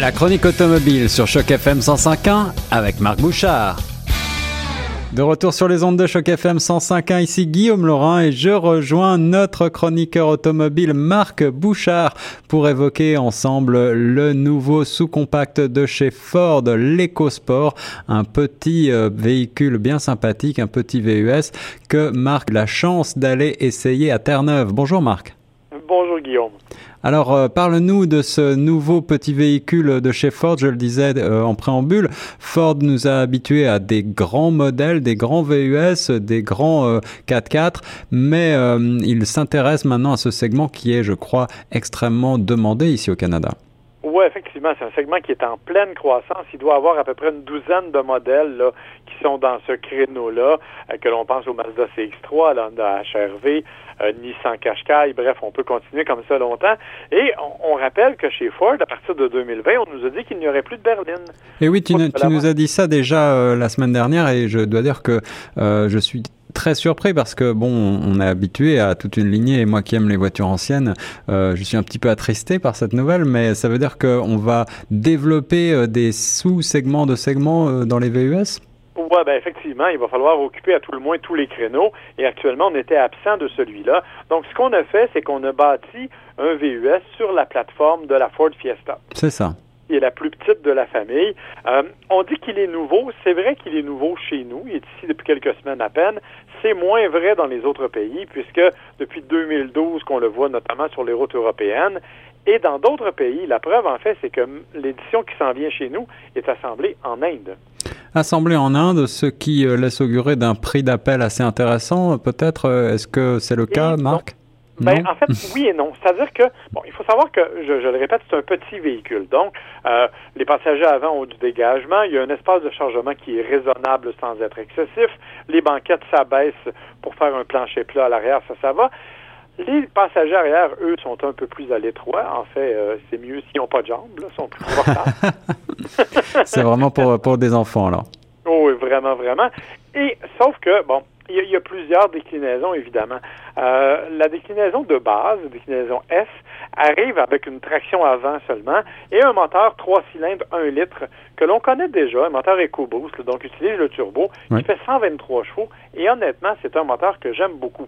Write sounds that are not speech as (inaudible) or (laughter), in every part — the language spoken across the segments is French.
La chronique automobile sur Choc FM 105.1 avec Marc Bouchard. De retour sur les ondes de Choc FM 105.1, ici Guillaume Laurin et je rejoins notre chroniqueur automobile Marc Bouchard pour évoquer ensemble le nouveau sous-compact de chez Ford, l'EcoSport, un petit euh, véhicule bien sympathique, un petit VUS que Marc a la chance d'aller essayer à Terre-Neuve. Bonjour Marc. Bonjour Guillaume. Alors, euh, parle-nous de ce nouveau petit véhicule de chez Ford. Je le disais euh, en préambule, Ford nous a habitués à des grands modèles, des grands VUS, des grands 4x4, euh, mais il s'intéresse maintenant à ce segment qui est, je crois, extrêmement demandé ici au Canada. Oui, effectivement, c'est un segment qui est en pleine croissance. Il doit avoir à peu près une douzaine de modèles là, qui sont dans ce créneau-là, que l'on pense au Mazda CX-3, l'Honda HRV, euh, Nissan Qashqai, bref, on peut continuer comme ça longtemps. Et on, rappelle que chez Ford, à partir de 2020, on nous a dit qu'il n'y aurait plus de berline. Et oui, tu, nous as dit ça déjà euh, la semaine dernière et je dois dire que euh, je suis très surpris parce que bon, on est habitué à toute une lignée et moi qui aime les voitures anciennes, je suis un petit peu attristé par cette nouvelle, mais ça veut dire qu'on va développer des sous-segments de segments dans les VUS oui, ben effectivement, il va falloir occuper à tout le moins tous les créneaux. Et actuellement, on était absent de celui-là. Donc, ce qu'on a fait, c'est qu'on a bâti un VUS sur la plateforme de la Ford Fiesta. C'est ça. Il est la plus petite de la famille. Euh, on dit qu'il est nouveau. C'est vrai qu'il est nouveau chez nous. Il est ici depuis quelques semaines à peine. C'est moins vrai dans les autres pays, puisque depuis 2012 qu'on le voit notamment sur les routes européennes, et dans d'autres pays, la preuve en fait, c'est que l'édition qui s'en vient chez nous est assemblée en Inde. Assemblée en Inde, ce qui euh, laisse augurer d'un prix d'appel assez intéressant, peut-être. Euh, est-ce que c'est le cas, Marc? Ben, en fait, (laughs) oui et non. C'est-à-dire que, bon, il faut savoir que, je, le répète, c'est un petit véhicule. Donc, euh, les passagers avant ont du dégagement. Il y a un espace de chargement qui est raisonnable sans être excessif. Les banquettes s'abaissent pour faire un plancher plat à l'arrière, ça, ça va. Les passagers arrière, eux, sont un peu plus à l'étroit. En fait, euh, c'est mieux s'ils n'ont pas de jambes, là, sont plus (laughs) c'est vraiment pour, pour des enfants, là. Oh, (laughs) oui, vraiment, vraiment. Et sauf que, bon, il y, a plusieurs déclinaisons, évidemment. Euh, la déclinaison de base, la déclinaison S, arrive avec une traction avant seulement et un moteur 3 cylindres 1 litre que l'on connaît déjà, un moteur EcoBoost, donc utilise le turbo, qui fait 123 chevaux. Et honnêtement, c'est un moteur que j'aime beaucoup.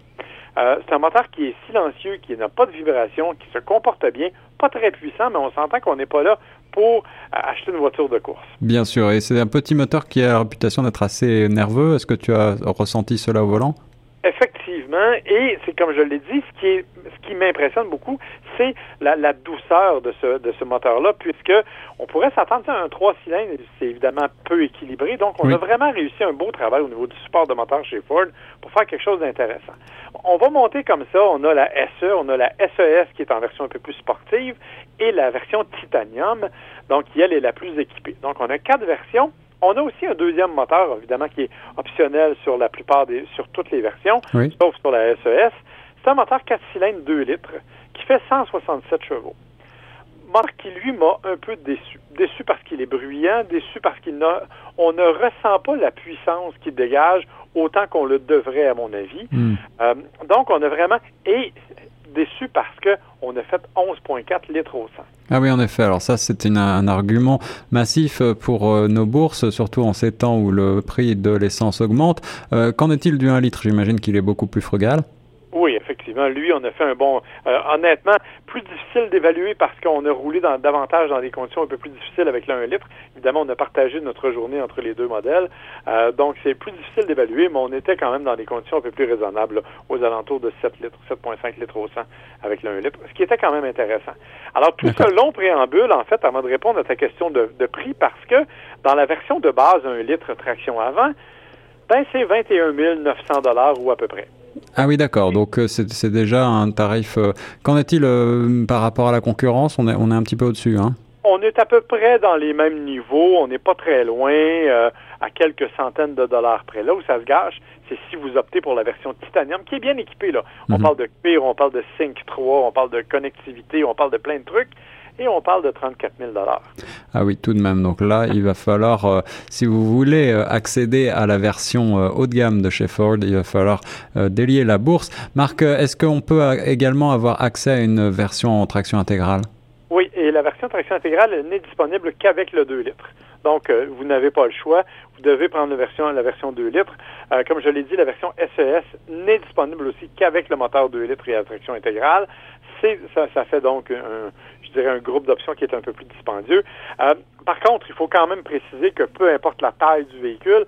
Euh, c'est un moteur qui est silencieux, qui n'a pas de vibration, qui se comporte bien, pas très puissant, mais on s'entend qu'on n'est pas là pour acheter une voiture de course. Bien sûr, et c'est un petit moteur qui a la réputation d'être assez nerveux. Est-ce que tu as ressenti cela au volant? Effectivement, et c'est comme je l'ai dit, ce qui est ce qui m'impressionne beaucoup, c'est la, douceur de ce de ce moteur-là, puisque on pourrait s'attendre à un 3 cylindres, c'est évidemment peu équilibré, donc on a vraiment réussi un beau travail au niveau du support de moteur chez Ford pour faire quelque chose d'intéressant. On va monter comme ça, on a la SE, on a la SES qui est en version un peu plus sportive et la version titanium, donc qui elle est la plus équipée. Donc on a quatre versions. On a aussi un deuxième moteur, évidemment, qui est optionnel sur la plupart des, sur toutes les versions, sauf sur la SES. C'est un moteur 4 cylindres 2 litres qui fait 167 chevaux. Moteur qui, lui, m'a un peu déçu. Déçu parce qu'il est bruyant, déçu parce qu'il n'a, on ne ressent pas la puissance qu'il dégage autant qu'on le devrait, à mon avis. Hmm. Euh, donc, on a vraiment, et déçu parce que on a fait 11,4 litres au 100. Ah oui, en effet. Alors ça, c'est un argument massif pour euh, nos bourses, surtout en ces temps où le prix de l'essence augmente. Euh, qu'en est-il du 1 litre? J'imagine qu'il est beaucoup plus frugal. Effectivement. Lui, on a fait un bon. Euh, honnêtement, plus difficile d'évaluer parce qu'on a roulé dans, davantage dans des conditions un peu plus difficiles avec le 1 litre. Évidemment, on a partagé notre journée entre les deux modèles. Euh, donc, c'est plus difficile d'évaluer, mais on était quand même dans des conditions un peu plus raisonnables, aux alentours de 7 litres, 7,5 litres au 100 avec le 1 litre, ce qui était quand même intéressant. Alors, tout ce long préambule, en fait, avant de répondre à ta question de, de prix, parce que dans la version de base 1 litre traction avant, ben, c'est 21 900 ou à peu près. Ah oui, d'accord. Donc euh, c'est déjà un tarif. Euh, qu'en est-il euh, par rapport à la concurrence? On est, on est un petit peu au-dessus. Hein? On est à peu près dans les mêmes niveaux. On n'est pas très loin, à quelques centaines de dollars près. Là où ça se gâche, c'est si vous optez pour la version titanium, qui est bien équipée. Là. On mhm. parle de cuir, on parle de Sync 3, on parle de connectivité, on parle de plein de trucs et on parle de 34 000 Ah oui, tout de même. Donc là, il va falloir, euh, si vous voulez euh, accéder à la version euh, haut de gamme de chez Ford, il va falloir délier la bourse. Marc, est-ce qu'on peut également avoir accès à une version en traction intégrale? Oui, et la version traction intégrale n'est disponible qu'avec le 2 litres. Donc, euh, vous n'avez pas le choix. Vous devez prendre la version, la version 2 litres. Euh, comme je l'ai dit, la version SES e n'est disponible aussi qu'avec le moteur 2 litres et la traction intégrale. Ça, ça, fait donc un, je dirais un groupe d'options qui est un peu plus dispendieux. Euh, par contre, il faut quand même préciser que peu importe la taille du véhicule,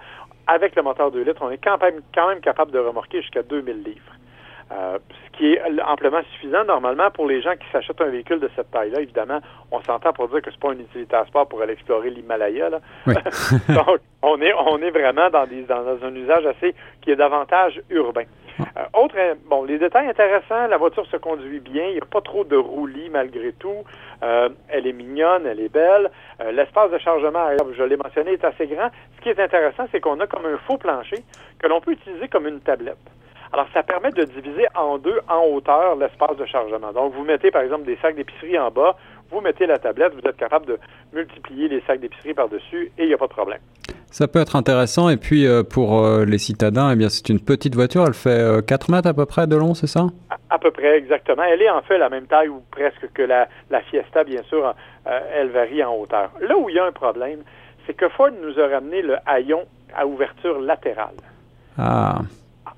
avec le moteur 2 litres, on est quand même, quand même capable de remorquer jusqu'à 2000 livres. Euh, ce qui est amplement suffisant normalement pour les gens qui s'achètent un véhicule de cette taille-là. Évidemment, on s'entend pour dire que c'est pas une utilité à sport pour aller explorer l'Himalaya. (laughs) Donc, on est on est vraiment dans des dans un usage assez qui est davantage urbain. Euh, autre, bon, les détails intéressants, la voiture se conduit bien, il n'y a pas trop de roulis malgré tout. Euh, elle est mignonne, elle est belle. L'espace de chargement, je l'ai mentionné, est assez grand. Ce qui est intéressant, c'est qu'on a comme un faux plancher que l'on peut utiliser comme une tablette. Alors, ça permet de diviser en deux, en hauteur, l'espace de chargement. Donc, vous mettez, par exemple, des sacs d'épicerie en bas, vous mettez la tablette, vous êtes capable de multiplier les sacs d'épicerie par-dessus et il n'y a pas de problème. Ça peut être intéressant. Et puis, euh, pour euh, les citadins, eh bien, c'est une petite voiture. Elle fait 4 euh, mètres à peu près de long, c'est ça? À, peu près, exactement. Elle est en fait la même taille ou presque que la, la Fiesta, bien sûr. elle varie en hauteur. Là où il y a un problème, c'est que Ford nous a ramené le haillon à ouverture latérale. Ah.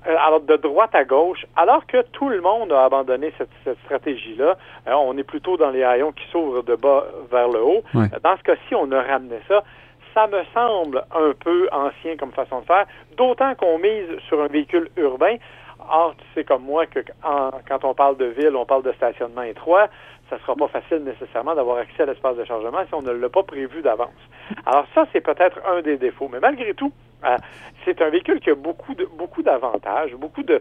Euh, alors de droite à gauche, alors que tout le monde a abandonné cette, stratégie-là. Euh, on est plutôt dans les haillons qui s'ouvrent de bas vers le haut. Euh, dans ce cas-ci, on a ramené ça. Ça me semble un peu ancien comme façon de faire, d'autant qu'on mise sur un véhicule urbain. Or, tu sais comme moi que quand on parle de ville, on parle de stationnement étroit ça ne sera pas facile nécessairement d'avoir accès à l'espace de chargement si on ne l'a pas prévu d'avance. Alors ça, c'est peut-être un des défauts. Mais malgré tout, euh, c'est un véhicule qui a beaucoup de beaucoup d'avantages, beaucoup de,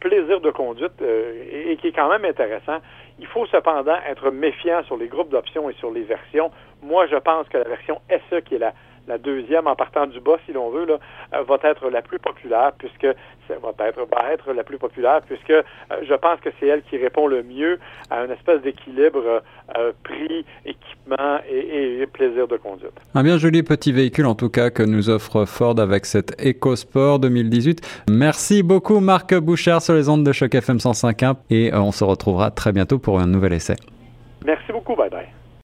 plaisir de conduite euh, et, qui est quand même intéressant. Il faut cependant être méfiant sur les groupes d'options et sur les versions. Moi, je pense que la version SE, qui est la la deuxième en partant du bas, si l'on veut, là, euh, va être la plus populaire puisque ça va être, va être la plus populaire puisque euh, je pense que c'est elle qui répond le mieux à une espèce d'équilibre euh, prix, équipement et, plaisir de conduite. Un bien joli petit véhicule en tout cas que nous offre Ford avec cette EcoSport 2018. Merci beaucoup Marc Bouchard sur les ondes de choc FM 105.1 et on se retrouvera très bientôt pour un nouvel essai. Merci beaucoup, bye bye.